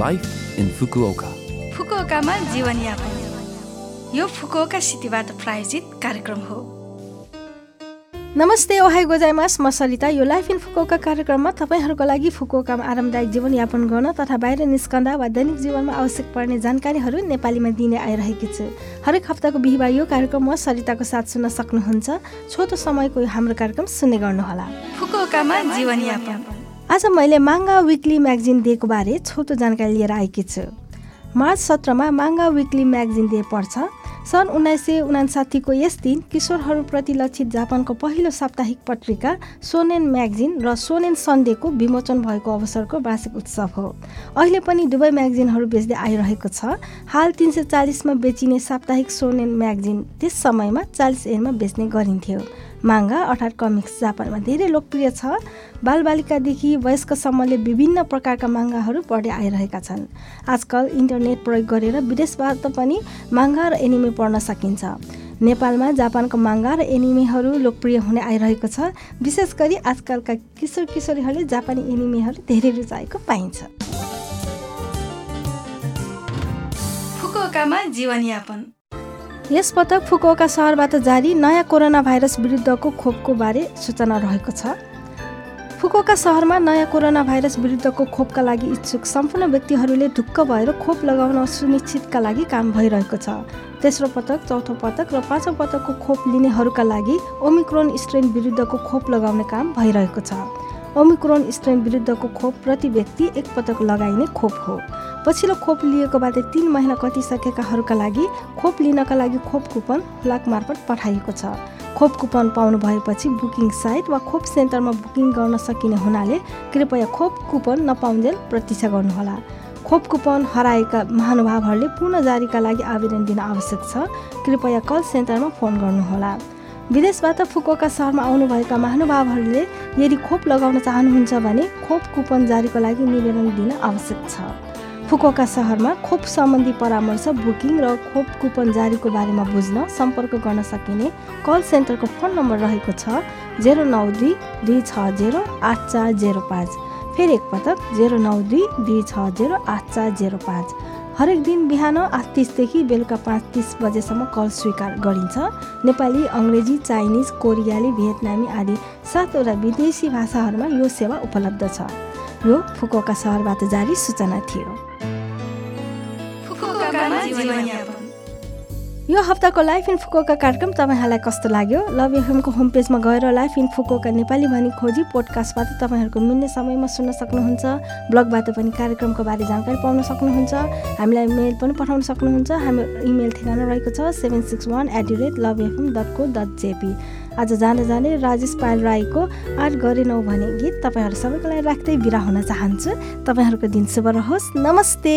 Life in Fukuoka. फुकुओकामा जीवनयापन यो Fukuoka सिटीबाट प्रायोजित कार्यक्रम हो नमस्ते ओहाई गोजाइमास। म सलिता। यो लाइफ इन फुकुओका कार्यक्रममा तपाईँहरूको लागि फुकुओकामा आरामदायक जीवनयापन गर्न तथा बाहिर निस्कँदा वा दैनिक जीवनमा आवश्यक पर्ने जानकारीहरू नेपालीमा दिने आइरहेकी छु। हरेक हप्ताको बिहिबार यो कार्यक्रम म सरिताको साथ सुन्न सक्नुहुन्छ। छोटो समयको यो हाम्रो कार्यक्रम सुन्ने गर्नुहोला। फुकुओकामा जीवनयापन आज मैले माङ्गा विकली म्यागजिन डेको बारे छोटो जानकारी लिएर आएकी छु। मार्च सत्रमा माङ्गा विकली म्यागजिन डे पर्छ। सन् उन्नाइस सय उनासाठीको यस दिन किशोरहरूप्रति लक्षित जापानको पहिलो साप्ताहिक पत्रिका सोनेन म्यागजिन र सोनेन सन्डेको विमोचन भएको अवसरको वार्षिक उत्सव हो। अहिले पनि दुवै म्यागजिनहरू बेच्दै आइरहेको छ। हाल तिन सय चालिसमा बेचिने साप्ताहिक सोनेन म्यागजिन त्यस समयमा चालिस एनमा बेच्ने गरिन्थ्यो। माङ्गा अर्थात् कमिक्स जापानमा धेरै लोकप्रिय छ। बालबालिकादेखि वयस्कसम्मले विभिन्न प्रकारका माङ्गाहरू पढ्दै आइरहेका छन्। आजकल इन्टरनेट प्रयोग गरेर विदेशबाट पनि माङ्गा र एनिमे पढ्न सकिन्छ। नेपालमा जापानको माङ्गा र एनिमेहरू लोकप्रिय हुने आइरहेको छ। विशेष गरी आजकलका किशोर किशोरीहरूले जापानी एनिमेहरू धेरै रुचाएको पाइन्छ। फुकुओकामा जीवनयापन। यस पटक फुकुओका सहरबाट जारी नयाँ कोरोना भाइरस विरुद्धको खोपको बारे सूचना रहेको छ। फुकुओका सहरमा नयाँ कोरोना भाइरस विरुद्धको खोपका लागि इच्छुक सम्पूर्ण व्यक्तिहरूले ढुक्क भएर खोप लगाउन सुनिश्चितका लागि काम भइरहेको छ। तेस्रो पटक चौथो पटक र पाँचौँ पटकको खोप लिनेहरूका लागि ओमिक्रोन स्ट्रेन विरुद्धको खोप लगाउने काम भइरहेको छ। ओमिक्रोन स्ट्रेन विरुद्धको खोप प्रति व्यक्ति एकपटक लगाइने खोप हो। पछिल्लो खोप लिएको बाद तिन महिना कटिसकेकाहरूका लागि खोप लिनका लागि खोप कुपन लाक मार्फत पठाइएको छ। खोप कुपन पाउनु भएपछि बुकिङ साइट वा खोप सेन्टरमा बुकिङ गर्न सकिने हुनाले कृपया खोप कुपन नपाउन्जेल प्रतीक्षा गर्नुहोला। खोप कुपन हराएका महानुभावहरूले पुनः जारीका लागि आवेदन दिन आवश्यक छ। कृपया कल सेन्टरमा फोन गर्नुहोला। विदेशबाट फुकुओका सहरमा आउनुभएका महानुभावहरूले यदि खोप लगाउन चाहनुहुन्छ भने खोप कुपन जारीको लागि निवेदन दिन आवश्यक छ। फुकुओका सहरमा खोप सम्बन्धी परामर्श बुकिङ र खोप कुपन जारीको बारेमा बुझ्न सम्पर्क गर्न सकिने कल सेन्टरको फोन नम्बर रहेको छ जेरो नौ दुई दुई छ जेरो आठ चार जेरो पाँच। फेरि एकपटक जेरो नौ दुई दुई छ जेरो आठ चार जेरो पाँच। हरेक दिन बिहान आठ तिसदेखि बेलुका पाँच तिस बजेसम्म कल स्वीकार गरिन्छ। नेपाली अङ्ग्रेजी चाइनिज कोरियाली भियतनामी आदि सातवटा विदेशी भाषाहरूमा यो सेवा उपलब्ध छ। यो फुकुओका सहरबाट जारी सूचना थियो। यो हप्ताको लाइफ इन फुकोका कार्यक्रम तपाईँहरूलाई कस्तो लाग्यो? लभ एफएमको होम पेजमा गएर लाइफ इन फुकोका नेपाली भनी खोजी पोडकास्टबाट तपाईँहरूको मिल्ने समयमा सुन्न सक्नुहुन्छ। ब्लगबाट पनि कार्यक्रमको बारे जानकारी पाउन सक्नुहुन्छ। हामीलाई मेल पनि पठाउन सक्नुहुन्छ। हाम्रो इमेल ठेगाना रहेको छ seven six one at the rate love FM dot co dot JP आज जाँदा जाँदै राजेश पायल राईको आर्ट गरेनौ भने गीत तपाईँहरू सबैको लागि राख्दै बिरा हुन चाहन्छु। तपाईँहरूको दिन शुभ रहोस्। नमस्ते।